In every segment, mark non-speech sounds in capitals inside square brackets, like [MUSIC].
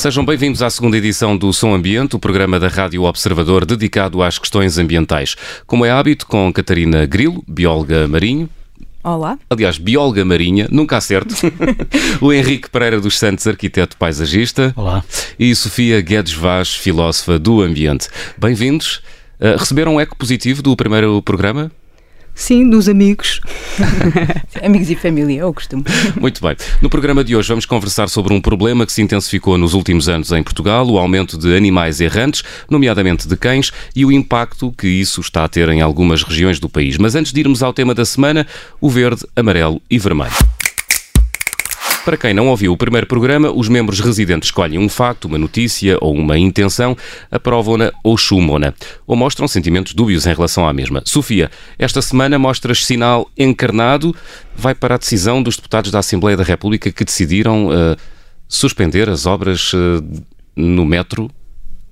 Sejam bem-vindos à segunda edição do Som Ambiente, o programa da Rádio Observador dedicado às questões ambientais. Como é hábito, com Catarina Grilo, bióloga marinho. Olá. Aliás, bióloga marinha, nunca acerto. [LAUGHS] o Henrique Pereira dos Santos, arquiteto paisagista. Olá. E Sofia Guedes Vaz, filósofa do ambiente. Bem-vindos. Uh, receberam um eco positivo do primeiro programa? Sim, dos amigos. [LAUGHS] amigos e família, eu costumo. Muito bem. No programa de hoje vamos conversar sobre um problema que se intensificou nos últimos anos em Portugal, o aumento de animais errantes, nomeadamente de cães, e o impacto que isso está a ter em algumas regiões do país. Mas antes de irmos ao tema da semana, o verde, amarelo e vermelho. Para quem não ouviu o primeiro programa, os membros residentes escolhem um facto, uma notícia ou uma intenção, aprovam-na ou chumam-na, ou mostram sentimentos dúbios em relação à mesma. Sofia, esta semana mostras sinal encarnado, vai para a decisão dos deputados da Assembleia da República que decidiram uh, suspender as obras uh, no metro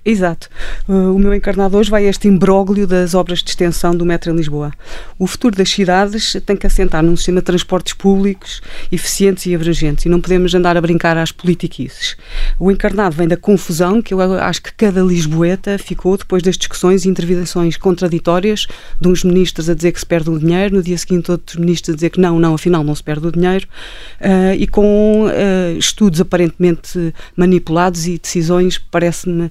Exato. Uh, o meu encarnado hoje vai a este imbróglio das obras de extensão do metro em Lisboa. O futuro das cidades tem que assentar num sistema de transportes públicos eficientes e abrangentes e não podemos andar a brincar às politiquices. O encarnado vem da confusão que eu acho que cada lisboeta ficou depois das discussões e intervenções contraditórias de uns ministros a dizer que se perde o dinheiro, no dia seguinte outros ministros a dizer que não, não, afinal não se perde o dinheiro uh, e com uh, estudos aparentemente manipulados e decisões, parece-me,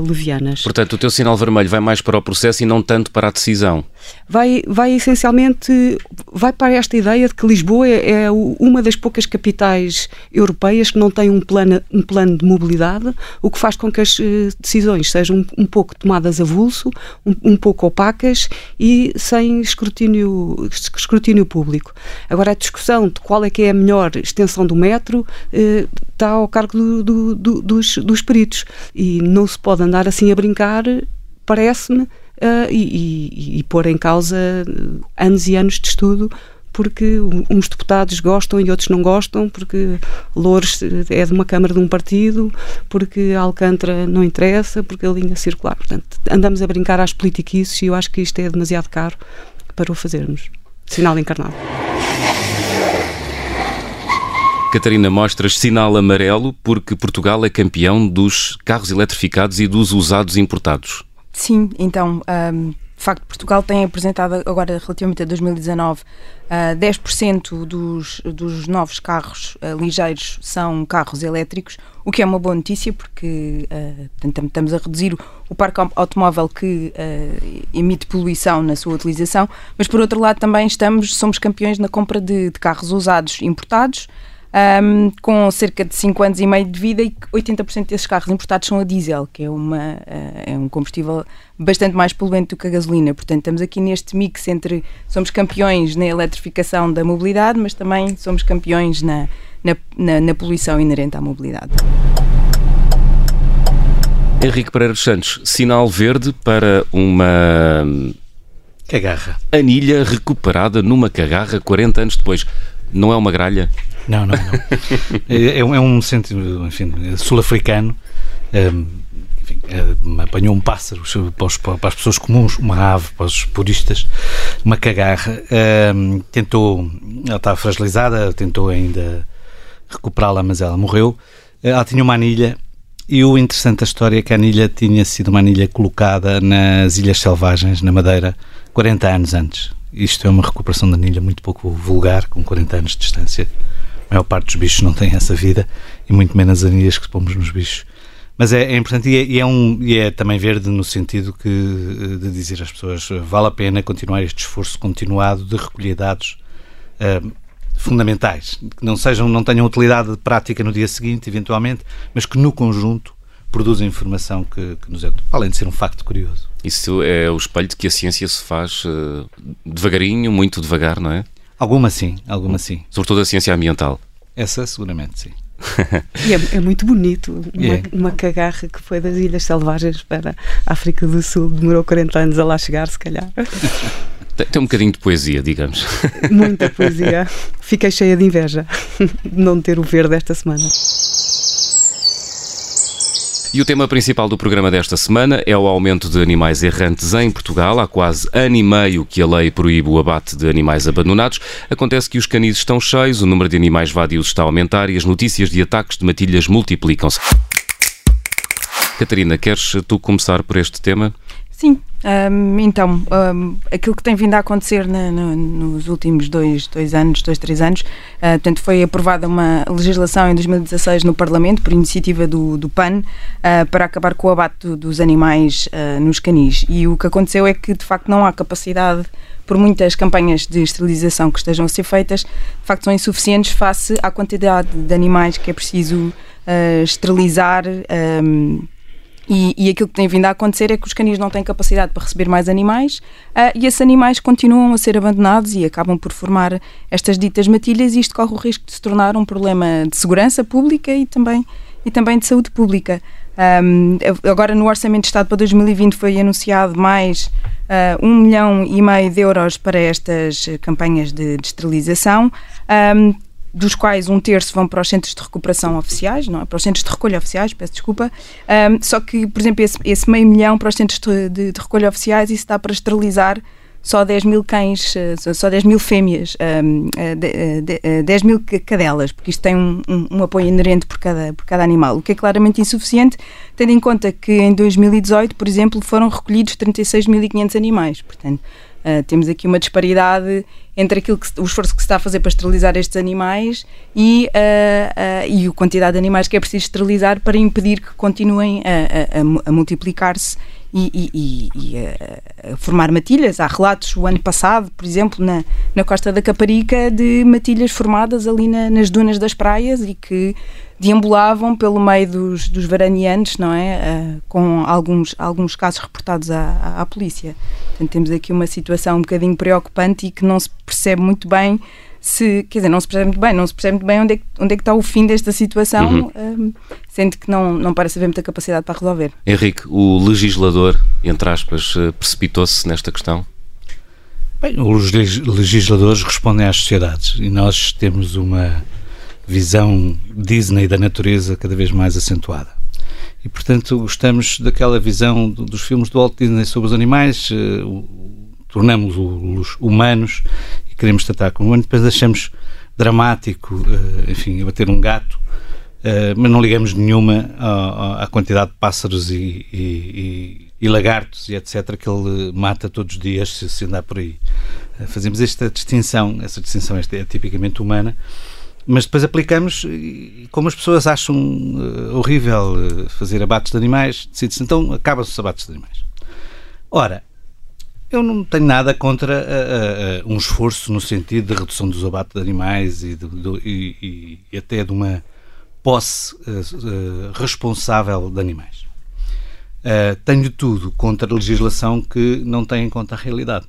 levianas. Portanto, o teu sinal vermelho vai mais para o processo e não tanto para a decisão. Vai, vai essencialmente vai para esta ideia de que Lisboa é, é uma das poucas capitais europeias que não tem um plano, um plano de mobilidade, o que faz com que as eh, decisões sejam um, um pouco tomadas a vulso, um, um, pouco opacas e sem escrutínio, escrutínio público. Agora, a discussão de qual é que é a melhor extensão do metro eh, está ao cargo do, do, do, dos, dos peritos e não se pode andar assim a brincar, parece-me, uh, e, e, e, pôr em causa anos e anos de estudo porque uns deputados gostam e outros não gostam, porque Loures é de uma Câmara de um partido, porque Alcântara não interessa, porque a linha circular. Portanto, andamos a brincar às politiquices e eu acho que isto é demasiado caro para o fazermos. Sinal encarnado. Catarina, mostras sinal amarelo porque Portugal é campeão dos carros eletrificados e dos usados importados. Sim, então, um, de facto, Portugal tem apresentado agora, relativamente a 2019, uh, 10% dos, dos novos carros uh, ligeiros são carros elétricos, o que é uma boa notícia porque uh, estamos a reduzir o parque automóvel que uh, emite poluição na sua utilização, mas por outro lado também estamos, somos campeões na compra de, de carros usados importados um, com cerca de 5 anos e meio de vida e 80% desses carros importados são a diesel, que é, uma, uh, é um combustível bastante mais poluente do que a gasolina. Portanto, estamos aqui neste mix entre somos campeões na eletrificação da mobilidade, mas também somos campeões na, na, na, na poluição inerente à mobilidade. Henrique Pereira dos Santos, sinal verde para uma cagarra. Anilha recuperada numa cagarra 40 anos depois. Não é uma gralha? Não, não, não. [LAUGHS] é, é um centro, enfim, sul-africano. Um, enfim, é, apanhou um pássaro para, os, para, as pessoas comuns, uma ave para os puristas, uma cagarra. Um, tentou, ela estava fragilizada, tentou ainda recuperá-la, mas ela morreu. Ela tinha uma anilha e o interessante da história é que a anilha tinha sido uma anilha colocada nas Ilhas Selvagens, na Madeira, 40 anos antes. Isto é uma recuperação da anilha muito pouco vulgar, com 40 anos de distância maior parte dos bichos não tem essa vida e muito menos as anilhas que pomos nos bichos. Mas é, é importante e é, e é, um, e é também verde no sentido que, eh, de dizer às pessoas vale a pena continuar este esforço continuado de recolher dados uh, fundamentais, que não, sejam, não tenham utilidade prática no dia seguinte, eventualmente, mas que no conjunto produzem informação que, que nos é, além de ser um facto curioso. Isso é o espelho de que a ciência se faz uh, devagarinho, muito devagar, não é? Alguma sim, alguma sim. Sobretudo a ciência ambiental. Essa seguramente sim. e é, é, muito bonito. Uma, é. uma cagarra que foi das Ilhas Selvagens para a África do Sul. Demorou 40 anos a lá chegar, se calhar. [LAUGHS] Tem um bocadinho de poesia, digamos. Muita poesia. [LAUGHS] Fiquei cheia de inveja de não ter o verde esta semana. E o tema principal do programa desta semana é o aumento de animais errantes em Portugal. Há quase ano e meio que a lei proíbe o abate de animais abandonados. Acontece que os canis estão cheios, o número de animais vadios está a aumentar e as notícias de ataques de matilhas multiplicam-se. Catarina, queres tu começar por este tema? Sim, um, então, um, aquilo que tem vindo a acontecer na, na, nos últimos dois, dois anos, dois, três anos, uh, portanto, foi aprovada uma legislação em 2016 no Parlamento, por iniciativa do, do PAN, uh, para acabar com o abate do, dos animais uh, nos canis. E o que aconteceu é que, de facto, não há capacidade, por muitas campanhas de esterilização que estejam a ser feitas, de facto, são insuficientes face à quantidade de animais que é preciso esterilizar. Um, e, e, aquilo que tem vindo a acontecer é que os canis não têm capacidade para receber mais animais uh, e esses animais continuam a ser abandonados e acabam por formar estas ditas matilhas e isto corre o risco de se tornar um problema de segurança pública e também, e também de saúde pública. Um, agora no Orçamento de Estado para 2020 foi anunciado mais uh, um milhão e meio de euros para estas campanhas de, de esterilização. Um, dos quais um terço vão para os centros de recuperação oficiais, não é? para os centros de recolha oficiais, peço desculpa. Um, só que, por exemplo, esse, esse, meio milhão para os centros de, de, de, recolha oficiais, isso dá para esterilizar só 10 mil cães, eh, só 10 mil fêmeas, um, 10 mil cadelas, porque isto tem um, um, um, apoio inerente por cada, por cada animal, o que é claramente insuficiente, tendo em conta que em 2018, por exemplo, foram recolhidos 36.500 animais. Portanto, Uh, temos aqui uma disparidade entre aquilo que, o esforço que se está a fazer para esterilizar estes animais e, uh, uh, e a quantidade de animais que é preciso esterilizar para impedir que continuem a, a, a multiplicar-se e, e, e a, formar matilhas. Há relatos o ano passado, por exemplo, na, na Costa da Caparica, de matilhas formadas ali na, nas dunas das praias e que deambulavam pelo meio dos, dos varaneantes, não é? Uh, com alguns, alguns casos reportados à, à, à, polícia. Portanto, temos aqui uma situação um bocadinho preocupante e que não se percebe muito bem se, quer dizer, não se percebe muito bem, não se percebe muito bem onde é que, onde é que está o fim desta situação, uhum. uh, sendo que não, não parece haver muita capacidade para resolver. Henrique, o legislador, entre aspas, eh, precipitou-se nesta questão? Bem, os legisladores respondem às sociedades e nós temos uma visão Disney da natureza cada vez mais acentuada. E, portanto, gostamos daquela visão dos filmes do Walt Disney sobre os animais, uh, tornamos-los humanos e queremos tratar como humanos, depois achamos dramático, uh, enfim, abater um gato, uh, mas não ligamos nenhuma à, quantidade de pássaros e, e, e, lagartos e etc. que ele mata todos os dias se, andar por aí. fazemos esta distinção, essa distinção é tipicamente humana, mas depois aplicamos e como as pessoas acham uh, horrível uh, fazer abates de animais, decide-se então acabam-se os abates de animais. Ora, eu não tenho nada contra uh, um esforço no sentido de redução dos abates de animais e, de, e, e até de uma posse responsável de animais. tenho tudo contra a legislação que não tem em conta a realidade.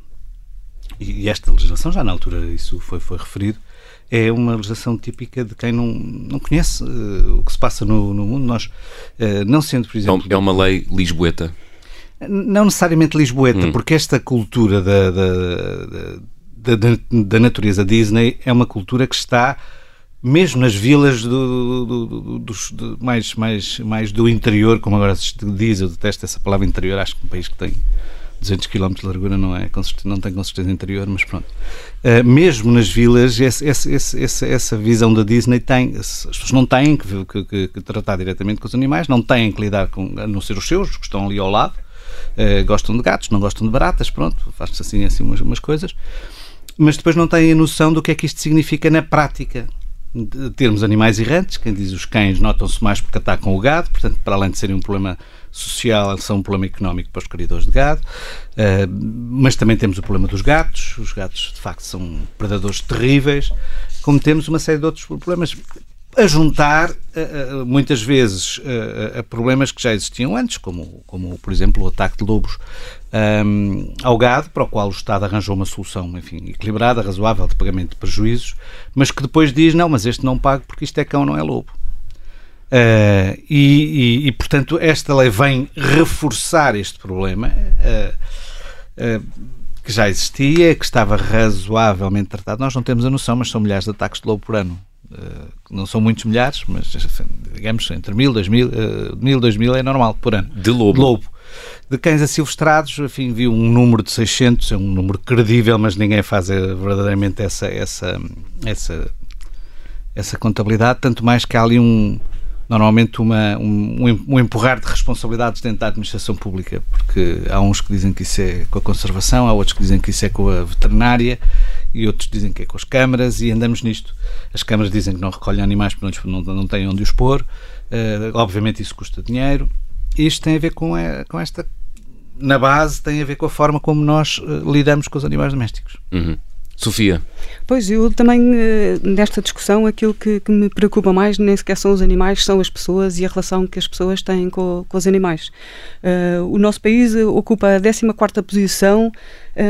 E, e esta legislação, já na altura isso foi, foi referido, é uma legislação típica de quem não, não conhece uh, o que se passa no, no mundo. Nós, uh, não sendo, por exemplo. É uma lei lisboeta? Não necessariamente lisboeta, hum. porque esta cultura da, da, da, da, natureza Disney é uma cultura que está mesmo nas vilas do, do, do, dos, mais, mais, mais do interior, como agora se diz, eu detesto essa palavra interior, acho que um país que tem 200 km de largura não, é, não tem consistência interior, mas pronto. Uh, mesmo nas vilas, esse, esse, esse, essa visão da Disney tem, as pessoas não têm que, que, que, tratar diretamente com os animais, não têm que lidar com, a não ser os seus, que estão ali ao lado, uh, gostam de gatos, não gostam de baratas, pronto, faz-se assim, assim umas, umas coisas, mas depois não têm a noção do que é que isto significa na prática termos animais errantes, quem diz os cães notam-se mais porque atacam o gado, portanto, para além de serem um problema social, são um problema económico para os criadores de gado, uh, mas também temos o problema dos gatos, os gatos de facto são predadores terríveis, como temos uma série de outros problemas a juntar muitas vezes a problemas que já existiam antes, como, como por exemplo o ataque de lobos um, ao gado, para o qual o Estado arranjou uma solução enfim, equilibrada, razoável de pagamento de prejuízos, mas que depois diz: não, mas este não pago porque isto é cão, não é lobo. Uh, e, e, e, portanto, esta lei vem reforçar este problema. Uh, uh, que já existia, que estava razoavelmente tratado. Nós não temos a noção, mas são milhares de ataques de lobo por ano. Não são muitos milhares, mas digamos entre mil, dois mil, mil, dois mil é normal por ano. De lobo. De lobo. De cães asilvestrados, enfim, vi um número de 600, é um número credível, mas ninguém faz verdadeiramente essa, essa, essa, essa contabilidade, tanto mais que há ali um, normalmente uma, um, um empurrar de responsabilidades dentro da administração pública, porque há uns que dizem que isso é com a conservação, há outros que dizem que isso é com a veterinária e outros dizem que é com as câmaras e andamos nisto. As câmaras dizem que não recolhem animais porque não, não têm onde os pôr, uh, obviamente isso custa dinheiro. Isto tem a ver com, a, eh, com esta, na base, tem a ver com a forma como nós uh, lidamos com os animais domésticos. Uhum. Sofia. Pois, eu também, eh, nesta discussão, aquilo que, que, me preocupa mais nem sequer são os animais, são as pessoas e a relação que as pessoas têm com, com os animais. Uh, o nosso país ocupa a 14 posição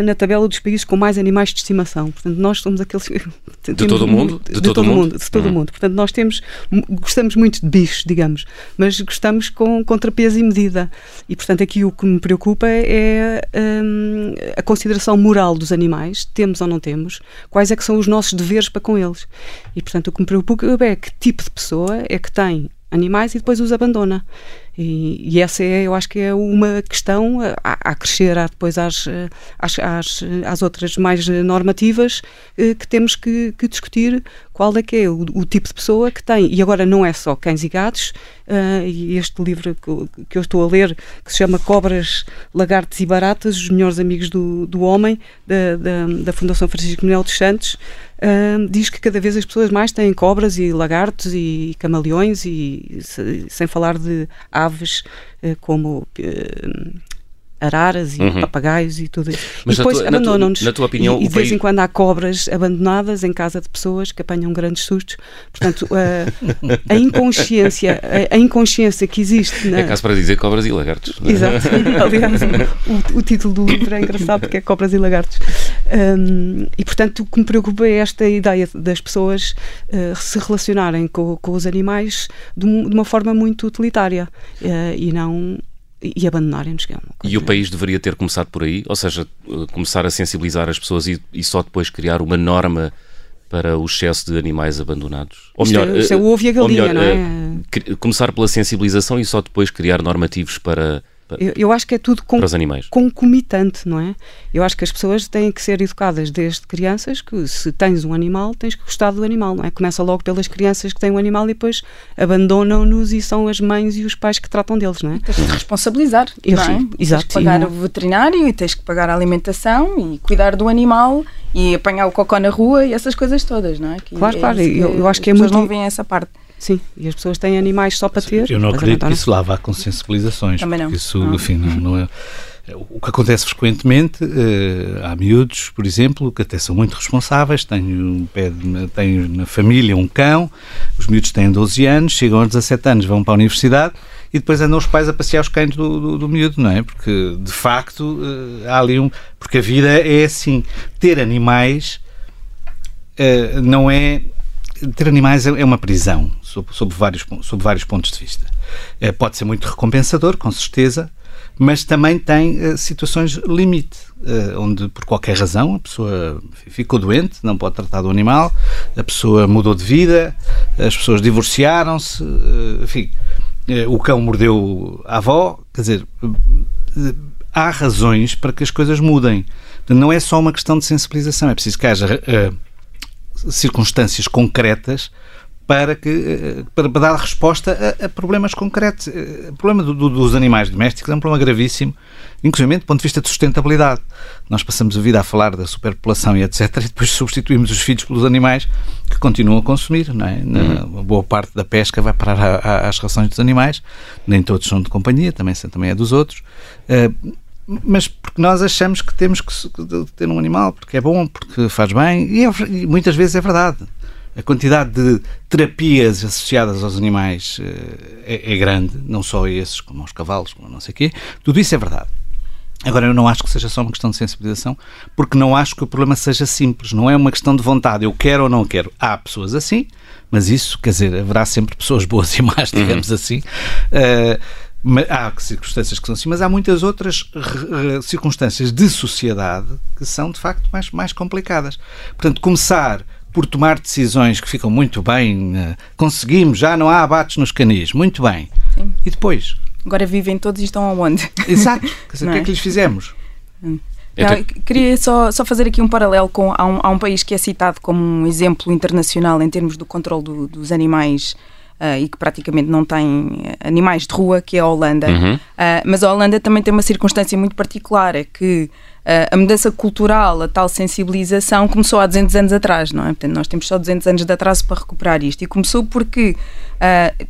na tabela dos países com mais animais de estimação. Portanto, nós somos aqueles... [LAUGHS] De todo o mundo? De, de todo, todo mundo? mundo? De todo o uhum. mundo. Portanto, nós temos... Gostamos muito de bichos, digamos, mas gostamos com contrapeso e medida. E, portanto, aqui o que me preocupa é um, a consideração moral dos animais. Temos ou não temos? Quais é que são os nossos deveres para com eles? E, portanto, o que me preocupa é que tipo de pessoa é que tem animais e depois os abandona. E, e, essa é, eu acho que é uma questão a, a crescer depois às, às, às, às, outras mais normativas eh, que temos que, que, discutir qual é que é o, o, tipo de pessoa que tem. E agora não é só cães e gatos, uh, e este livro que, que, eu estou a ler, que se chama Cobras, Lagartos e Baratas, os melhores amigos do, do homem, da, da, da Fundação Francisco Manuel dos Santos, Uh, diz que cada vez as pessoas mais têm cobras e lagartos e camaleões e sem falar de aves uh, como uh, araras e uhum. papagaios e tudo isso. Mas e depois abandonam-nos. Na tua opinião, e, e de vez em quando há cobras abandonadas em casa de pessoas que apanham grandes sustos. Portanto, a, [LAUGHS] a inconsciência, a, a, inconsciência que existe. Na... É caso para dizer cobras e lagartos. É? Exato. [LAUGHS] Aliás, o, o, título do livro é engraçado porque é cobras e lagartos. Um, e portanto, o que me preocupa é esta ideia das pessoas uh, se relacionarem com, com os animais de, de, uma forma muito utilitária uh, e não e abandonarem-nos. É e o país deveria ter começado por aí, ou seja, eh, começar a sensibilizar as pessoas e, e só depois criar uma norma para o excesso de animais abandonados? Ou melhor, isto é, isto é o ovo e a galinha, melhor, não é? Começar pela sensibilização e só depois criar normativos para eu, eu, acho que é tudo com, concomitante, não é? Eu acho que as pessoas têm que ser educadas desde crianças que se tens um animal, tens que gostar do animal, não é? Começa logo pelas crianças que têm um animal e depois abandonam-nos e são as mães e os pais que tratam deles, não é? tens de responsabilizar, eu, não é? Exato. Tens que pagar o veterinário e tens que pagar a alimentação e cuidar do animal e apanhar o cocó na rua e essas coisas todas, não é? Que claro, é claro. Eu, eu acho que é muito... não veem essa parte. Sim, e as pessoas têm animais só para ter. Eu não acredito que isso lá vá com sensibilizações. Também não. Isso, não. enfim, não, não é. O que acontece frequentemente, uh, há miúdos, por exemplo, que até são muito responsáveis, têm, um pé de, têm na família um cão, os miúdos têm 12 anos, chegam aos 17 anos, vão para a universidade e depois andam os pais a passear os cães do, do, do miúdo, não é? Porque, de facto, uh, há ali um... Porque a vida é assim. Ter animais uh, não é ter animais é, é uma prisão, sob, sob, vários, sob vários pontos de vista. É, pode ser muito recompensador, com certeza, mas também tem uh, situações limite, uh, onde por qualquer razão a pessoa ficou doente, não pode tratar do animal, a pessoa mudou de vida, as pessoas divorciaram-se, enfim, o cão mordeu a avó, quer dizer, há razões para que as coisas mudem. Não é só uma questão de sensibilização, é preciso que haja circunstâncias concretas para, que, eh, para dar resposta a, a problemas concretos. Eh, o problema do, do, dos animais domésticos é um problema gravíssimo, inclusive do ponto de vista de sustentabilidade. Nós passamos a vida a falar da superpopulação e etc. e depois substituímos os filhos pelos animais que continuam a consumir. Não é? Na, uhum. boa parte da pesca vai parar a, a, às rações dos animais, nem todos são de companhia, também, também é dos outros. Uh, mas porque nós achamos que temos que ter um animal porque é bom, porque faz bem, e, é, e muitas vezes é verdade. A quantidade de terapias associadas aos animais é, é grande, não só a esses, como aos cavalos, como não sei o quê. Tudo isso é verdade. Agora, eu não acho que seja só uma questão de sensibilização, porque não acho que o problema seja simples. Não é uma questão de vontade, eu quero ou não quero. Há pessoas assim, mas isso, quer dizer, haverá sempre pessoas boas [LAUGHS] e más, digamos uhum. assim. Uh, há circunstâncias que são assim, mas há muitas outras circunstâncias de sociedade que são, de facto, mais, mais complicadas. Portanto, começar por tomar decisões que ficam muito bem, uh, conseguimos, já não há abates nos canis, muito bem. Sim. E depois? Agora vivem todos e estão aonde? [LAUGHS] Exato. Dizer, o que é que lhes fizemos? Hum. Não, queria só, só fazer aqui um paralelo com há um, há um país que é citado como um exemplo internacional em termos do controle do, dos animais Uh, e que praticamente não tem animais de rua, que é a Holanda. Uhum. Uh, mas a Holanda também tem uma circunstância muito particular, é que uh, a mudança cultural, a tal sensibilização, começou há 200 anos atrás, não é? Portanto, nós temos só 200 anos de atraso para recuperar isto. E começou porque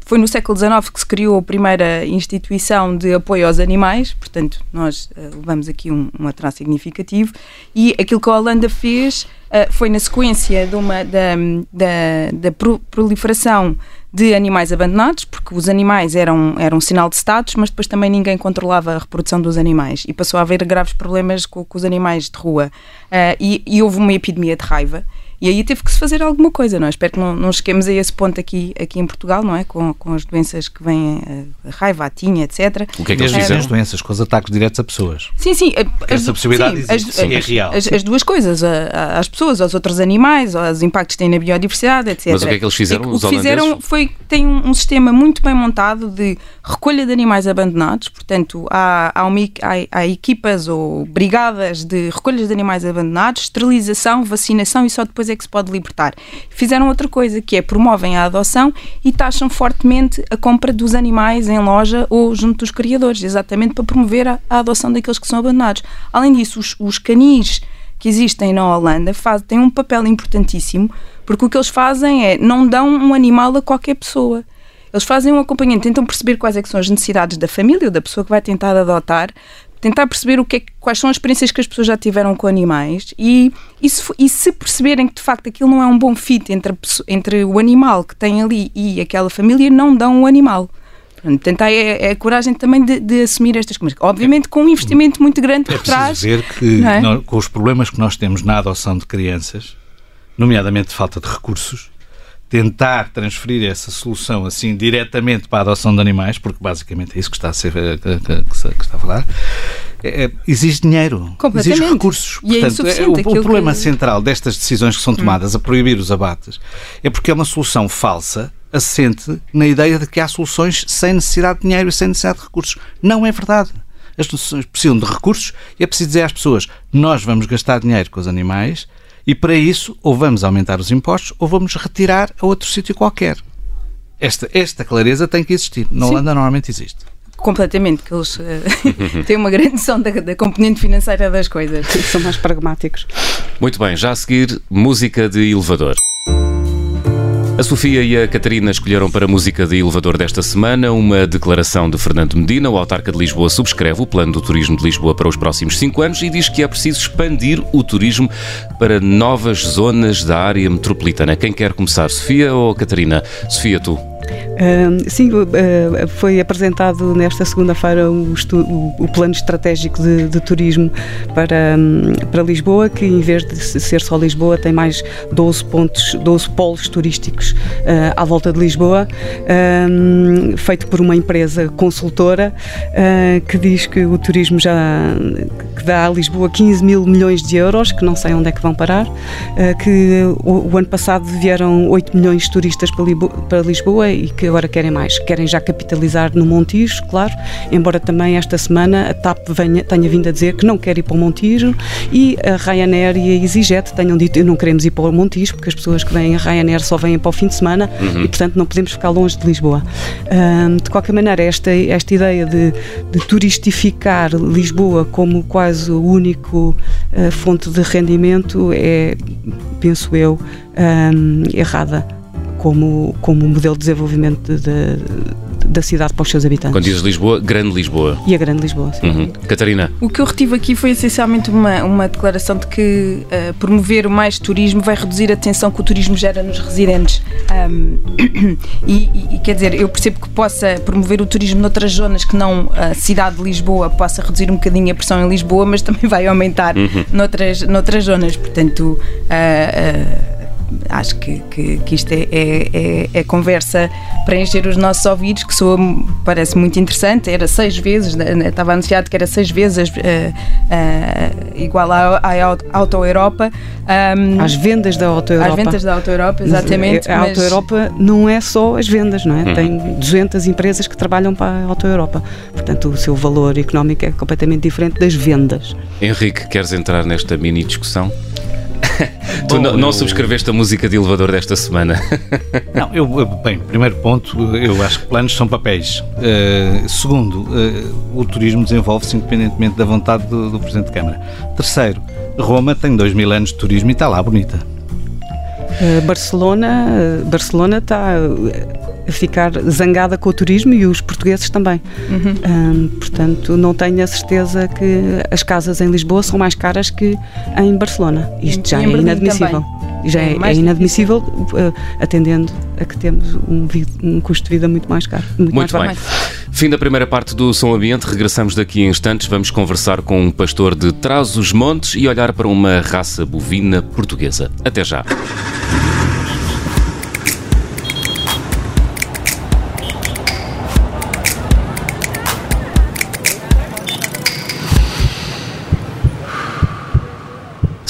foi no século XIX que se criou a primeira instituição de apoio aos animais, portanto, nós levamos aqui um, um atraso significativo, e aquilo que a Holanda fez foi na sequência de uma, da, da, da proliferação de animais abandonados, porque os animais eram, eram um sinal de status, mas depois também ninguém controlava a reprodução dos animais e passou a haver graves problemas com, com os animais de rua. Uh, e, e houve uma epidemia de raiva e aí teve que se fazer alguma coisa, não é? Espero que não, não cheguemos a esse ponto aqui, aqui em Portugal, não é? Com, com as doenças que vêm, a raiva, a tinha, etc. O que é que eles dizem? As doenças, com os ataques diretos a pessoas. Sim, sim. As, Essa possibilidade sim, existe, as, sim, é real. As, as, duas coisas, às pessoas, aos outros animais, aos impactos que têm na biodiversidade, etc. Mas o que é que eles fizeram, o que fizeram foi, tem um, um, sistema muito bem montado de recolha de animais abandonados, portanto, há, há, uma, há, há equipas ou brigadas de recolhas de animais abandonados, esterilização, vacinação e só depois é que se pode libertar Fizeram outra coisa, que é promovem a adoção e taxam fortemente a compra dos animais em loja ou junto dos criadores, exatamente para promover a, a adoção daqueles que são abandonados. Além disso, os, os canis que existem na Holanda faz, têm um papel importantíssimo, porque o que eles fazem é não dão um animal a qualquer pessoa. Eles fazem um acompanhamento, tentam perceber quais é são as necessidades da família ou da pessoa que vai tentar adotar, tentar perceber o que é, quais são as experiências que as pessoas já tiveram com animais e, e, se, e se perceberem que de facto aquilo não é um bom fit entre, a, entre o animal que tem ali e aquela família, não dão o animal. Portanto, é, é a coragem também de, de, assumir estas coisas. Obviamente com um investimento muito grande por é trás. dizer que é? nós, com os problemas que nós temos na adoção de crianças, nomeadamente falta de recursos, tentar transferir essa solução assim diretamente para a adoção de animais, porque basicamente é isso que está a, ser, que, que, está a falar, é, é exige dinheiro, exige recursos. E é Portanto, é, o, o, problema que... central destas decisões que são tomadas a proibir os abates é porque é uma solução falsa assente na ideia de que há soluções sem necessidade de dinheiro e sem necessidade de recursos. Não é verdade. As soluções precisam de recursos e é preciso dizer às pessoas: nós vamos gastar dinheiro com os animais e para isso, ou vamos aumentar os impostos ou vamos retirar a outro sítio qualquer. Esta, esta clareza tem que existir. Na Holanda normalmente existe. Completamente, que eles uh, [LAUGHS] têm uma grande noção da, da componente financeira das coisas. São mais pragmáticos. Muito bem, já a seguir, música de elevador. A Sofia e a Catarina escolheram para a música de elevador desta semana uma declaração de Fernando Medina. O autarca de Lisboa subscreve o plano do turismo de Lisboa para os próximos cinco anos e diz que é preciso expandir o turismo para novas zonas da área metropolitana. Quem quer começar, Sofia ou Catarina? Sofia, tu. Sim, uh, foi apresentado nesta segunda-feira o, plano estratégico de, de turismo para, um, para Lisboa, que em vez de ser só Lisboa, tem mais 12 pontos, 12 polos turísticos uh, à volta de Lisboa, feito por uma empresa consultora que diz que o turismo já que dá a Lisboa 15 mil milhões de euros, que não sei onde é que vão parar, que o, ano passado vieram 8 milhões de turistas para Lisboa e que agora querem mais. Querem já capitalizar no Montijo, claro, embora também esta semana a TAP venha, tenha vindo a dizer que não quer ir para o Montijo e a Ryanair e a EasyJet tenham dito que não queremos ir para o Montijo porque as pessoas que vêm a Ryanair só vêm para o fim de semana uhum. e, portanto, não podemos ficar longe de Lisboa. Um, de qualquer maneira, esta, esta ideia de, de turistificar Lisboa como quase o único uh, fonte de rendimento é, penso eu, um, errada como, como modelo de desenvolvimento de, de, da cidade para os seus habitantes. Quando dizes Lisboa, Grande Lisboa. E a Grande Lisboa, sim. Uhum. Catarina. O que eu retive aqui foi essencialmente uma, uma declaração de que uh, promover mais turismo vai reduzir a tensão que o turismo gera nos residentes. Um, [COUGHS] e, e, quer dizer, eu percebo que possa promover o turismo noutras zonas que não a cidade de Lisboa, possa reduzir um bocadinho a pressão em Lisboa, mas também vai aumentar uhum. noutras, noutras zonas. Portanto, uh, uh, acho que, que, que isto é, é, é, é, conversa para encher os nossos ouvidos, que soa, parece muito interessante. Era seis vezes, né, né, estava anunciado que era seis vezes uh, uh, igual à, à Auto Europa. Um, às vendas da Auto Europa. Às vendas da Auto Europa, exatamente. A Auto Europa não é só as vendas, não é? Hum. Tem 200 empresas que trabalham para a Auto Europa. Portanto, o seu valor económico é completamente diferente das vendas. Henrique, queres entrar nesta mini discussão? [LAUGHS] tu não, não subscreveste a música de elevador desta semana? [LAUGHS] não, eu, bem, primeiro ponto, eu acho que planos são papéis. Uh, segundo, uh, o turismo desenvolve-se independentemente da vontade do, do Presidente de Câmara. Terceiro, Roma tem dois mil anos de turismo e está lá bonita. Uh, Barcelona, Barcelona está ficar zangada com o turismo e os portugueses também. Uhum. Um, portanto, não tenho a certeza que as casas em Lisboa são mais caras que em Barcelona. Isto já é inadmissível. Já é, é, é inadmissível uh, atendendo a que temos um, um, custo de vida muito mais caro. Muito, muito mais bem. Fim da primeira parte do Som Ambiente. Regressamos daqui a instantes. Vamos conversar com um pastor de Trás-os-Montes e olhar para uma raça bovina portuguesa. Até já.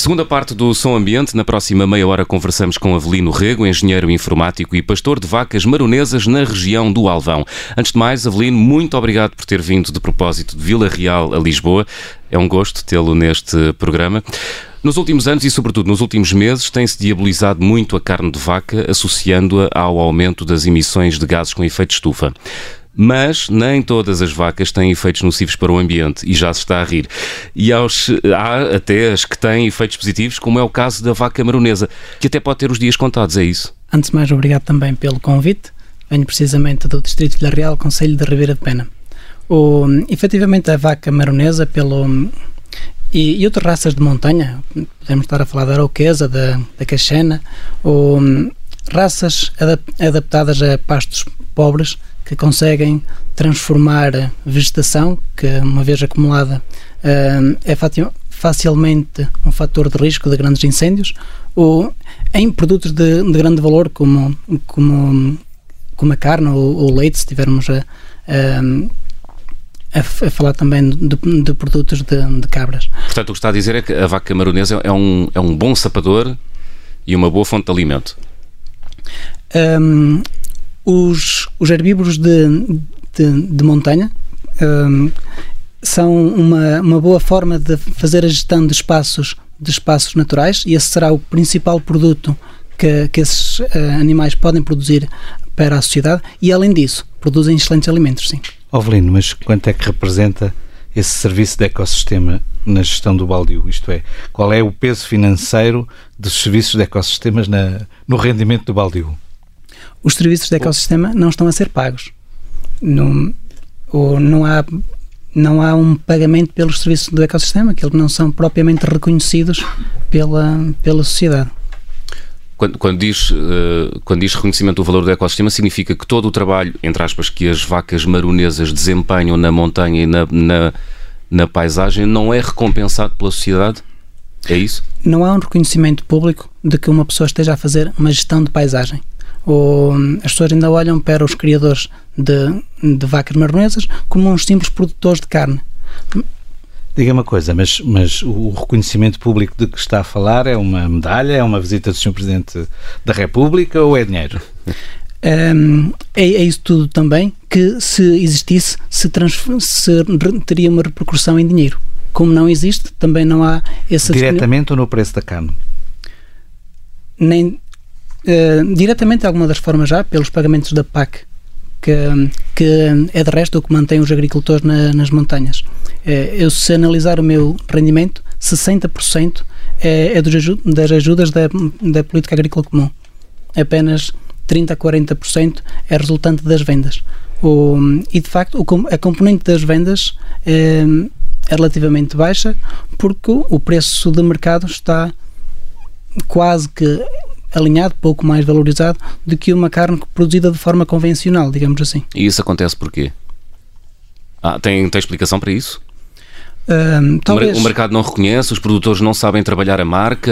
Segunda parte do Som Ambiente. Na próxima meia hora conversamos com Avelino Rego, engenheiro informático e pastor de vacas maronesas na região do Alvão. Antes de mais, Avelino, muito obrigado por ter vindo de propósito de Vila Real a Lisboa. É um gosto tê-lo neste programa. Nos últimos anos e, sobretudo, nos últimos meses, tem-se diabolizado muito a carne de vaca, associando-a ao aumento das emissões de gases com efeito estufa. Mas nem todas as vacas têm efeitos nocivos para o ambiente e já se está a rir. E aos, há até as que têm efeitos positivos, como é o caso da vaca maronesa, que até pode ter os dias contados, é isso? Antes de mais, obrigado também pelo convite. Venho precisamente do Distrito de Vila Real, Conselho de Ribeira de Pena. O, efetivamente, a vaca maronesa, pelo, e, e, outras raças de montanha, podemos estar a falar da arauquesa, da, da caxena, ou raças adap, adaptadas a pastos pobres, que conseguem transformar vegetação, que uma vez acumulada uh, é facilmente um fator de risco de grandes incêndios, ou em produtos de, de grande valor como, como, como a carne ou, o leite, se tivermos a, a, a falar também de, de produtos de, de, cabras. Portanto, o que está a dizer é que a vaca maronesa é um, é um bom sapador e uma boa fonte de alimento. Um, os, os herbívoros de, de, de montanha um, são uma, uma boa forma de fazer a gestão de espaços, de espaços naturais e esse será o principal produto que, que esses uh, animais podem produzir para a sociedade e, além disso, produzem excelentes alimentos, sim. Ovelino, mas quanto é que representa esse serviço de ecossistema na gestão do baldio? Isto é, qual é o peso financeiro dos serviços de ecossistemas na, no rendimento do baldio? Os serviços de ecossistema não estão a ser pagos. Não, ou não há não há um pagamento pelos serviços do ecossistema, que eles não são propriamente reconhecidos pela, pela sociedade. Quando, quando, diz, uh, quando diz reconhecimento do valor do ecossistema, significa que todo o trabalho, entre aspas, que as vacas maronesas desempenham na montanha e na, na, na paisagem não é recompensado pela sociedade? É isso? Não há um reconhecimento público de que uma pessoa esteja a fazer uma gestão de paisagem ou, as pessoas ainda olham para os criadores de, de vacas marronesas como uns simples produtores de carne. Diga uma coisa, mas, mas o reconhecimento público de que está a falar é uma medalha, é uma visita do Sr. Presidente da República ou é dinheiro? Um, é, é, isso tudo também que, se existisse, se, se teria uma repercussão em dinheiro. Como não existe, também não há essa. Diretamente ou no preço da carne? Nem, uh, diretamente, de alguma das formas já, pelos pagamentos da PAC, que, que é de resto o que mantém os agricultores na, nas montanhas. Uh, eu, se analisar o meu rendimento, 60% é, é dos, das ajudas da, da política agrícola comum. Apenas 30 a 40% é resultante das vendas. O, e de facto, o, a componente das vendas é, é relativamente baixa porque o preço de mercado está quase que alinhado, pouco mais valorizado do que uma carne produzida de forma convencional, digamos assim. E isso acontece porquê? Ah, tem, tem explicação para isso? Um, talvez... O mercado não reconhece, os produtores não sabem trabalhar a marca,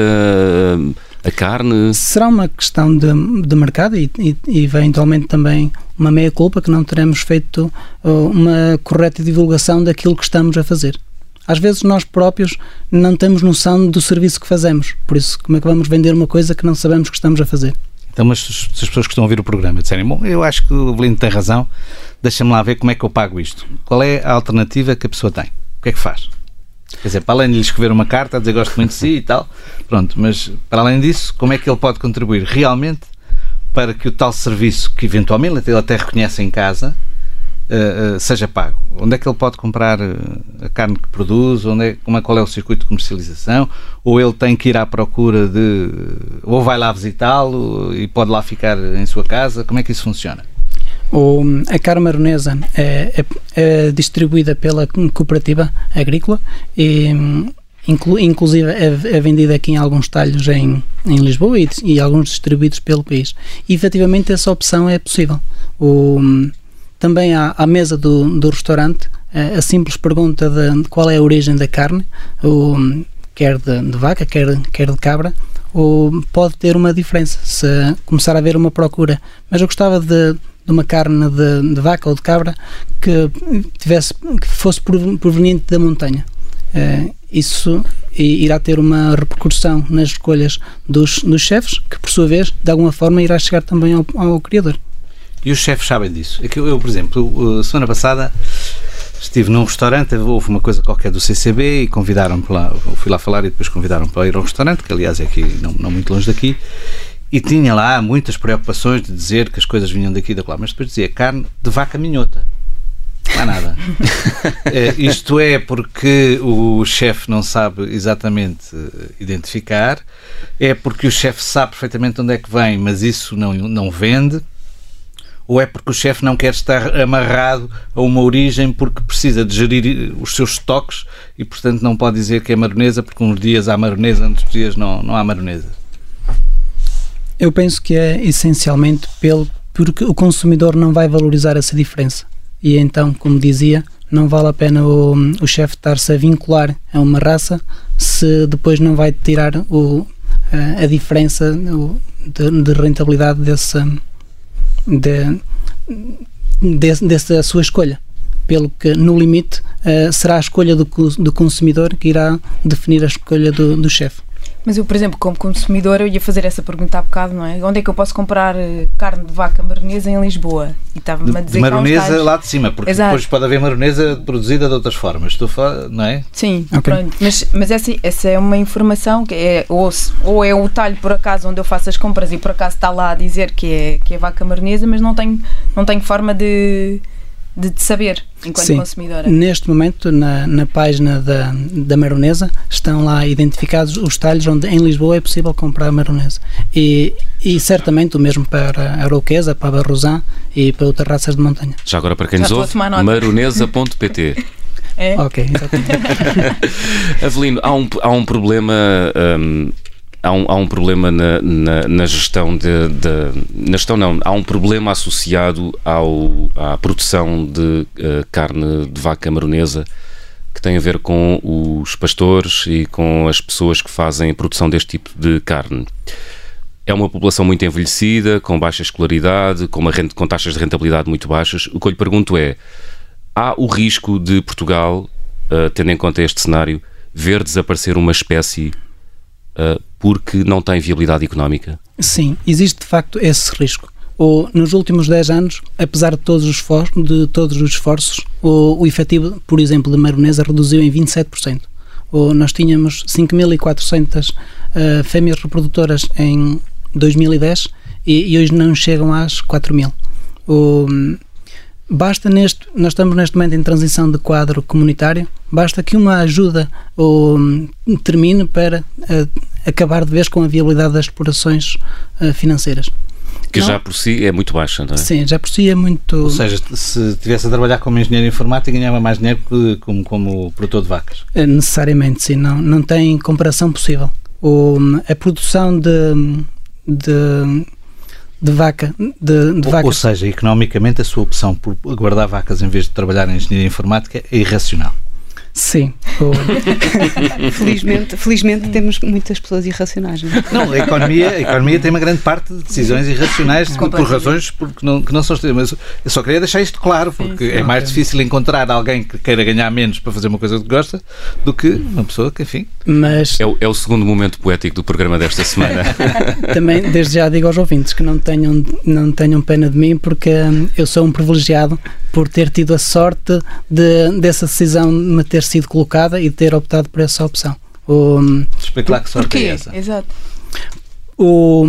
a carne. Será uma questão de, de mercado e, e, e eventualmente também uma meia-culpa que não teremos feito uh, uma correta divulgação daquilo que estamos a fazer. Às vezes nós próprios não temos noção do serviço que fazemos, por isso, como é que vamos vender uma coisa que não sabemos que estamos a fazer? Então, mas se as pessoas que estão a ouvir o programa disserem, bom, eu acho que o Belino tem razão, deixa-me lá ver como é que eu pago isto. Qual é a alternativa que a pessoa tem? O que é que faz? Quer dizer, para além de lhe escrever uma carta, a dizer gosto muito de si e tal, pronto, mas para além disso, como é que ele pode contribuir realmente para que o tal serviço que eventualmente ele até reconhece em casa uh, seja pago? Onde é que ele pode comprar eh, a carne que produz? Onde é, como é, qual é o circuito de comercialização? Ou ele tem que ir à procura de. ou vai lá visitá-lo e pode lá ficar em sua casa? Como é que isso funciona? O, a carne maronesa é, é, é, distribuída pela cooperativa agrícola e inclu, inclusive é, é, vendida aqui em alguns talhos em, em Lisboa e, e, alguns distribuídos pelo país. E efetivamente essa opção é possível. O, também à, mesa do, do restaurante a simples pergunta de, qual é a origem da carne, o, quer de, de vaca, quer, quer de cabra, ou pode ter uma diferença se começar a haver uma procura. Mas eu gostava de de uma carne de, de, vaca ou de cabra que tivesse que fosse proveniente da montanha. Uh, isso irá ter uma repercussão nas escolhas dos, dos chefes, que por sua vez, de alguma forma, irá chegar também ao, ao criador. E os chefes sabem disso? É que eu, por exemplo, semana passada estive num restaurante, houve uma coisa qualquer do CCB e convidaram-me lá, fui lá falar e depois convidaram-me para ir ao restaurante, que aliás é aqui não, não muito longe daqui, e tinha lá muitas preocupações de dizer que as coisas vinham daqui e da lá, mas depois dizia carne de vaca minhota. Não há nada. [LAUGHS] é, isto é porque o chefe não sabe exatamente eh, identificar, é porque o chefe sabe perfeitamente onde é que vem, mas isso não, não vende, ou é porque o chefe não quer estar amarrado a uma origem porque precisa de gerir os seus estoques e, portanto, não pode dizer que é maronesa porque uns dias há maronesa, outros dias não, não há maronesa. Eu penso que é essencialmente pelo, porque o consumidor não vai valorizar essa diferença. E então, como dizia, não vale a pena o, o chefe estar-se a vincular a uma raça se depois não vai tirar o, a, a diferença de, de, rentabilidade dessa, de, de, dessa sua escolha. Pelo que, no limite, uh, será a escolha do, do consumidor que irá definir a escolha do, do chefe. Mas eu, por exemplo, como consumidor, eu ia fazer essa pergunta há bocado, não é? Onde é que eu posso comprar eh, carne de vaca maronesa em Lisboa? E estava-me a dizer de maronesa lá de cima, porque Exato. depois pode haver maronesa produzida de outras formas, tu não é? Sim, okay. pronto. Mas, mas essa, essa é uma informação que é ou, ou é o talho por acaso onde eu faço as compras e por acaso está lá a dizer que é, que é vaca maronesa, mas não tenho, não tenho forma de de, de saber enquanto Sim. consumidora. Neste momento, na, na página da, da maronesa, estão lá identificados os talhos onde em Lisboa é possível comprar maronesa. E, e certamente o mesmo para a Aroquesa, para a Barrosan e para outras raças de montanha. Já agora, para quem Já nos ouve, maronesa.pt. É? [LAUGHS] Ok, exatamente. [LAUGHS] Avelino, há um, há um problema um, há um, há um problema na, na, na gestão de, de, Na gestão não, há um problema associado ao, à produção de uh, carne de vaca maronesa que tem a ver com os pastores e com as pessoas que fazem a produção deste tipo de carne. É uma população muito envelhecida, com baixa escolaridade, com, uma renta, com taxas de rentabilidade muito baixas. O que eu lhe pergunto é: há o risco de Portugal, uh, tendo em conta este cenário, ver desaparecer uma espécie porque não tem viabilidade económica? Sim, existe de facto esse risco. O, nos últimos 10 anos, apesar de todos os, esforços, de todos os esforços, o, o efetivo, por exemplo, de maronesa reduziu em 27%. O, nós tínhamos 5.400 uh, ah, fêmeas reprodutoras em 2010 e, e, hoje não chegam às 4.000. Basta neste, nós estamos neste momento em transição de quadro comunitário, basta que uma ajuda ou, termine para uh, acabar de vez com a viabilidade das explorações uh, financeiras. Que não, já por si é muito baixa, não é? Sim, já por si é muito. Ou seja, se estivesse a trabalhar como engenheiro informático, ganhava mais dinheiro que como, como produtor de vacas. É, necessariamente, sim. Não, não tem comparação possível. O, a produção de, de de vaca. De, de ou, ou, seja, economicamente a sua opção por guardar vacas em vez de trabalhar em engenharia informática é irracional. Sim. [LAUGHS] felizmente, felizmente temos muitas pessoas irracionais. Não, é? não a, economia, a economia tem uma grande parte de decisões irracionais por, por razões porque não, que não são mas eu só queria deixar isto claro, porque sim, sim, é mais difícil encontrar alguém que queira ganhar menos para fazer uma coisa que gosta do que uma pessoa que, enfim. Mas... É, o, é o segundo momento poético do programa desta semana. [LAUGHS] Também, desde já digo aos ouvintes que não tenham, não tenham pena de mim, porque hum, eu sou um privilegiado por ter tido a sorte de, dessa decisão me ter sido colocada e ter optado por essa opção. O, Especular que sorte porquê? é essa. Exato. O,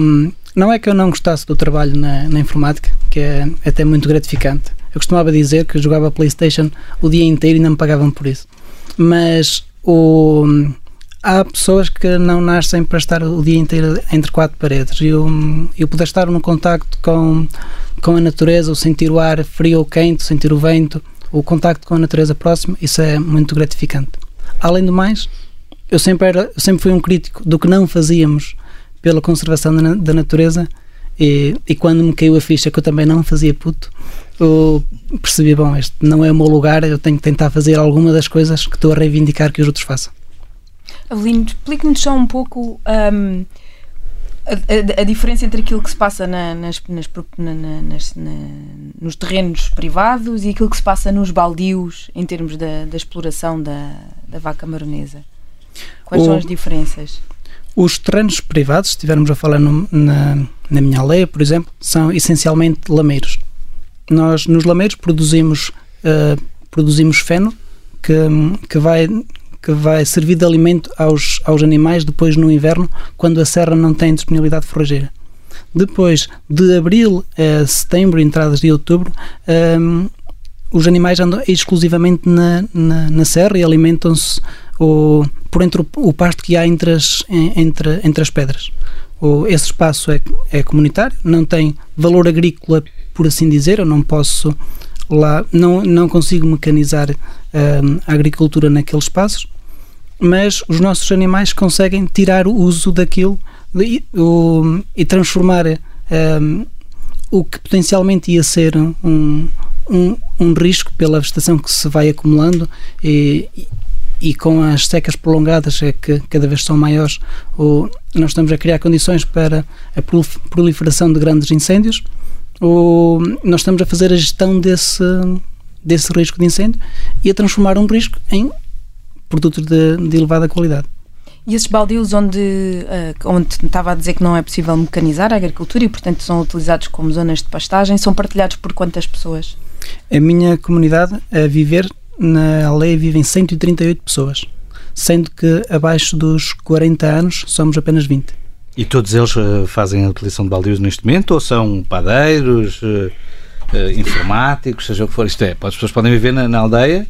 não é que eu não gostasse do trabalho na, na informática, que é até muito gratificante. Eu costumava dizer que jogava Playstation o dia inteiro e não me pagavam por isso. Mas o, há pessoas que não nascem para estar o dia inteiro entre quatro paredes. E eu, eu poder estar no contacto com com a natureza, o sentir o ar frio ou quente, o sentir o vento, o contacto com a natureza próxima, isso é muito gratificante. Além do mais, eu sempre, era, sempre fui um crítico do que não fazíamos pela conservação da, da natureza e, e, quando me caiu a ficha que eu também não fazia puto, eu percebi, bom, este não é o meu lugar, eu tenho que tentar fazer alguma das coisas que estou a reivindicar que os outros façam. Avelino, explique-me só um pouco... Um a, a, a, diferença entre aquilo que se passa na, nas, nas, na, nas, nos terrenos privados e aquilo que se passa nos baldios em termos da, da exploração da, da vaca maronesa. Quais o, são as diferenças? Os terrenos privados, se estivermos a falar no, na, na minha aldeia, por exemplo, são essencialmente lameiros. Nós, nos lameiros, produzimos, uh, produzimos feno que, que vai que vai servir de alimento aos, aos animais depois no inverno, quando a serra não tem disponibilidade forrageira. Depois, de abril a setembro, entradas de outubro, um, os animais andam exclusivamente na, na, na serra e alimentam-se por entre o, o, pasto que há entre as, entre, entre as pedras. O, esse espaço é, é comunitário, não tem valor agrícola, por assim dizer, eu não posso lá, não, não consigo mecanizar a agricultura naqueles espaços, mas os nossos animais conseguem tirar o uso daquilo e, o, e transformar um, o que potencialmente ia ser um, um, um, risco pela vegetação que se vai acumulando e, e com as secas prolongadas é que cada vez são maiores, nós estamos a criar condições para a proliferação de grandes incêndios, o, nós estamos a fazer a gestão desse, desse risco de incêndio e a transformar um risco em produtos de, de elevada qualidade. E esses baldios onde, uh, onde estava a dizer que não é possível mecanizar a agricultura e, portanto, são utilizados como zonas de pastagem, são partilhados por quantas pessoas? A minha comunidade, a viver na aldeia, vivem 138 pessoas, sendo que abaixo dos 40 anos somos apenas 20. E todos eles uh, fazem a utilização de baldios neste momento ou são padeiros, uh, informáticos, seja o que for? Isto é, as pessoas podem viver na, na aldeia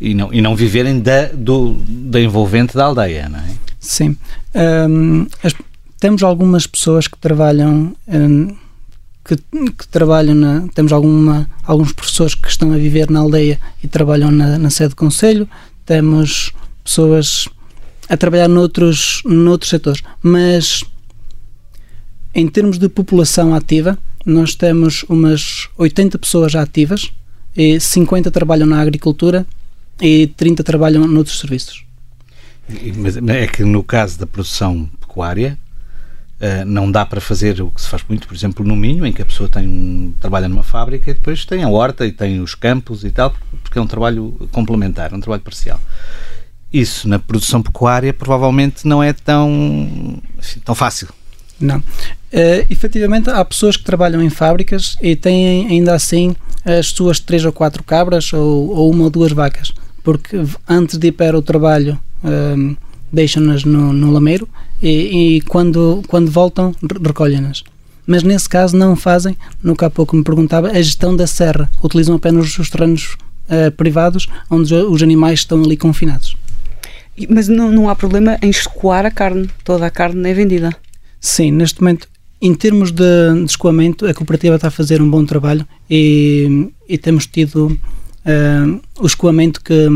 e não, e não viverem da, do, da envolvente da aldeia, não é? Sim. Um, as, temos algumas pessoas que trabalham um, que, que, trabalham na, temos alguma, alguns professores que estão a viver na aldeia e trabalham na, na sede do Conselho, temos pessoas a trabalhar noutros, noutros setores, mas em termos de população ativa, nós temos umas 80 pessoas ativas e 50 trabalham na agricultura e 30 trabalham noutros serviços. Mas é que no caso da produção pecuária uh, não dá para fazer o que se faz muito, por exemplo, no Minho, em que a pessoa tem, trabalha numa fábrica e depois tem a horta e tem os campos e tal, porque é um trabalho complementar, um trabalho parcial. Isso na produção pecuária provavelmente não é tão, tão fácil. Não. Uh, efetivamente, há pessoas que trabalham em fábricas e têm ainda assim as suas três ou quatro cabras ou, ou uma ou duas vacas porque antes de ir para o trabalho um, deixam-nas no, no, lameiro e, e, quando, quando voltam recolhem-nas. Mas nesse caso não fazem, no que há pouco me perguntava, a gestão da serra. Utilizam apenas os terrenos uh, privados onde os animais estão ali confinados. Mas não, não há problema em escoar a carne, toda a carne é vendida. Sim, neste momento em termos de, de escoamento, a cooperativa está a fazer um bom trabalho e, e temos tido uh, o escoamento que,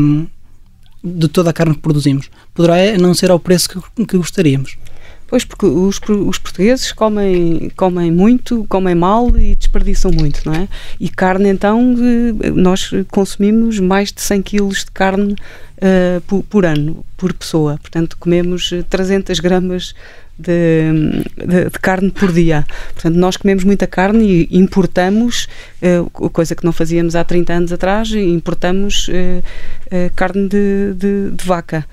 de toda a carne que produzimos. Poderá não ser ao preço que, que gostaríamos. Pois, porque os, os, portugueses comem, comem muito, comem mal e desperdiçam muito, não é? E carne, então, nós consumimos mais de 100 quilos de carne uh, por, por, ano, por pessoa. Portanto, comemos 300 gramas de, de, de, carne por dia. Portanto, nós comemos muita carne e importamos, uh, coisa que não fazíamos há 30 anos atrás, importamos uh, carne de, de vaca.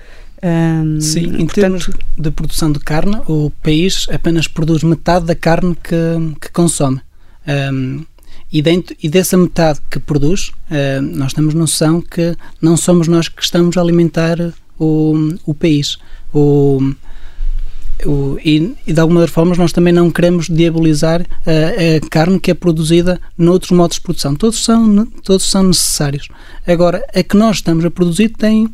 Um, Sim, em portanto, termos de produção de carne, o país apenas produz metade da carne que, que consome. Um, e, dentro, e dessa metade que produz, nós temos noção que não somos nós que estamos a alimentar o, o país. O, o, e, e, de alguma das formas nós também não queremos diabolizar a, a, carne que é produzida noutros modos de produção. Todos são, todos são necessários. Agora, a que nós estamos a produzir tem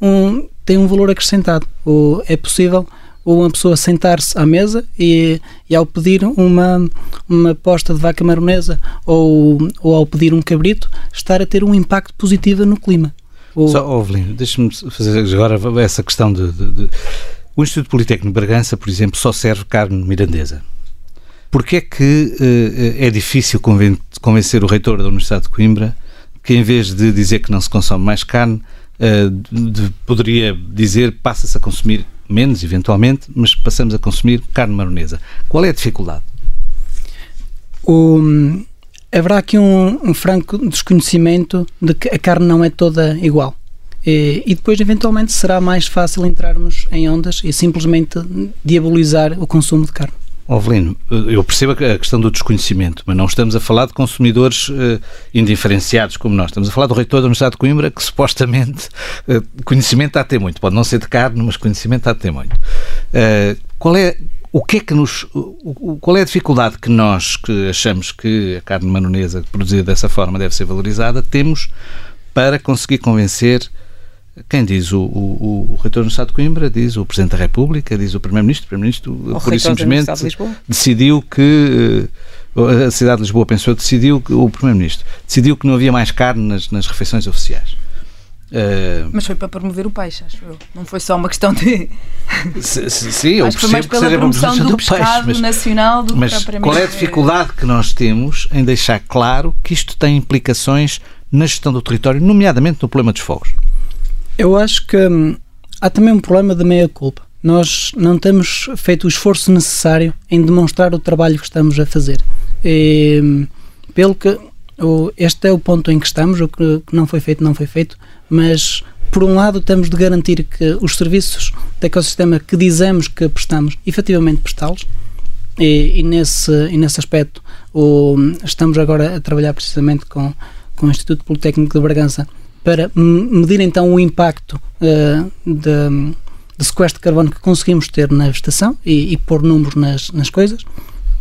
um, tem um valor acrescentado. O, é possível uma pessoa sentar-se à mesa e, e, ao pedir uma, uma posta de vaca maronesa ou, ou ao pedir um cabrito, estar a ter um impacto positivo no clima. O... Só, Ovelino, deixa-me fazer agora essa questão de, de, de, O Instituto Politécnico de Bragança, por exemplo, só serve carne mirandesa. Porquê é que uh, é difícil convencer o reitor da Universidade de Coimbra que, em vez de dizer que não se consome mais carne, de, poderia dizer passa-se a consumir menos, eventualmente, mas passamos a consumir carne maronesa. Qual é a dificuldade? O, haverá aqui um, um, franco desconhecimento de que a carne não é toda igual. E, e, depois, eventualmente, será mais fácil entrarmos em ondas e simplesmente diabolizar o consumo de carne. Ovelino, eu percebo a questão do desconhecimento, mas não estamos a falar de consumidores uh, indiferenciados como nós. Estamos a falar do reitor da Universidade de Coimbra, que supostamente uh, conhecimento há a ter muito. Pode não ser de carne, mas conhecimento há a ter muito. Uh, qual é o que é que nos. Qual é a dificuldade que nós, que achamos que a carne manonesa produzida dessa forma deve ser valorizada, temos para conseguir convencer quem diz o, o, o reitor do Estado de Coimbra, diz o Presidente da República, diz o Primeiro-Ministro. O Primeiro-Ministro, por simplesmente, decidiu que. Eh, a cidade de Lisboa pensou, decidiu que. O Primeiro-Ministro decidiu que não havia mais carne nas, nas refeições oficiais. Uh, Mas foi para promover o peixe, acho eu. Não foi só uma questão de. [LAUGHS] Sim, eu acho que foi mais pela promoção do, do pescado peixe, mas, nacional do mas que Qual é a dificuldade que nós temos em deixar claro que isto tem implicações na gestão do território, nomeadamente no problema dos fogos? Eu acho que hum, há também um problema de meia-culpa. Nós não temos feito o esforço necessário em demonstrar o trabalho que estamos a fazer. E, hum, pelo que este é o ponto em que estamos, o que, que não foi feito, não foi feito, mas por um lado temos de garantir que os serviços do ecossistema que dizemos que prestamos, efetivamente prestá-los, e, e, nesse, e nesse aspecto o, estamos agora a trabalhar precisamente com, com o Instituto Politécnico de Bragança para medir então o impacto uh, de, de, sequestro de carbono que conseguimos ter na vegetação e, e pôr números nas, nas coisas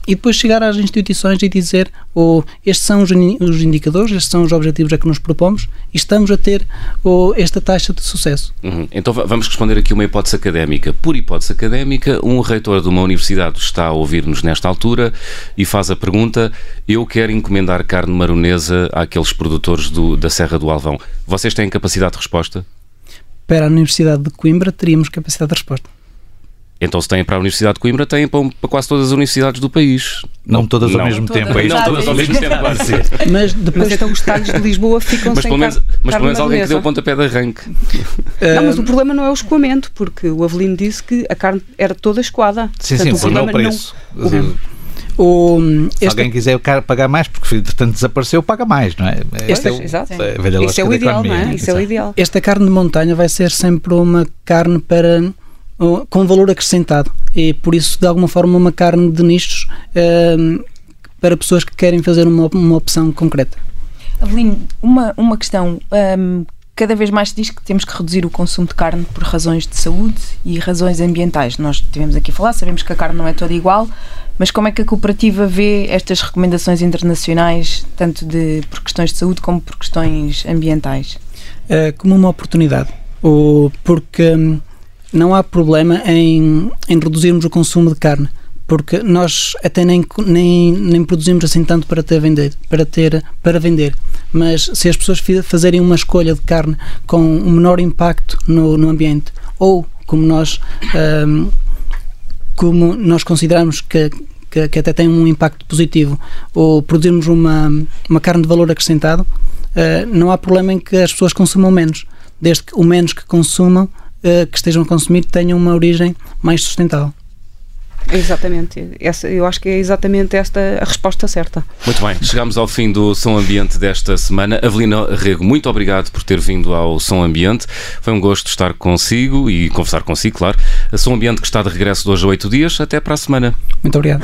e depois chegar às instituições e dizer oh, estes são os, os, indicadores, estes são os objetivos a que nos propomos e estamos a ter oh, esta taxa de sucesso. Uhum. Então vamos responder aqui uma hipótese académica. Por hipótese académica, um reitor de uma universidade está a ouvir-nos nesta altura e faz a pergunta: Eu quero encomendar carne maronesa àqueles produtores do, da Serra do Alvão. Vocês têm capacidade de resposta? Para a Universidade de Coimbra, teríamos capacidade de resposta. Então, se têm para a Universidade de Coimbra, têm para, para quase todas as universidades do país. Não, não todas ao mesmo tempo. É não todas ao mesmo tempo, claro. [LAUGHS] Mas depois mas então os talhos de Lisboa ficam mas sem pelo menos, Mas pelo menos alguém que deu o pontapé de arranque. Não, mas o problema não é o escoamento, porque o Avelino disse que a carne era toda escoada. Sim, Portanto, sim, o problema é o preço. Não, o, Se alguém quiser pagar mais, porque portanto desapareceu, paga mais, não é? Este é, o, exato. É Isso é o ideal, não é? Isso é o ideal. Esta carne de montanha vai ser sempre uma carne para com valor acrescentado e por isso de alguma forma uma carne de nichos uh, para pessoas que querem fazer uma, uma opção concreta. Avelino, uma, uma questão. Um, cada vez mais se diz que temos que reduzir o consumo de carne por razões de saúde e razões ambientais. Nós tivemos aqui a falar, sabemos que a carne não é toda igual, mas como é que a cooperativa vê estas recomendações internacionais, tanto de, por questões de saúde como por questões ambientais? Uh, como uma oportunidade. Ou porque hum, não há problema em, em reduzirmos o consumo de carne, porque nós até nem, nem, nem produzimos assim tanto para ter, vender, para ter para vender, mas se as pessoas fazerem uma escolha de carne com um menor impacto no, no ambiente ou como nós um, como nós consideramos que, que, que, até tem um impacto positivo ou produzirmos uma, uma carne de valor acrescentado, uh, não há problema em que as pessoas consumam menos, desde que o menos que consumam, uh, que estejam a consumir, tenham uma origem mais sustentável. Exatamente. Essa, eu acho que é exatamente esta a resposta certa. Muito bem. Chegamos ao fim do Som Ambiente desta semana. Avelina Rego, muito obrigado por ter vindo ao Som Ambiente. Foi um gosto estar consigo e conversar consigo, claro. A Som Ambiente que está de regresso de hoje a oito dias. Até para a semana. Muito obrigado.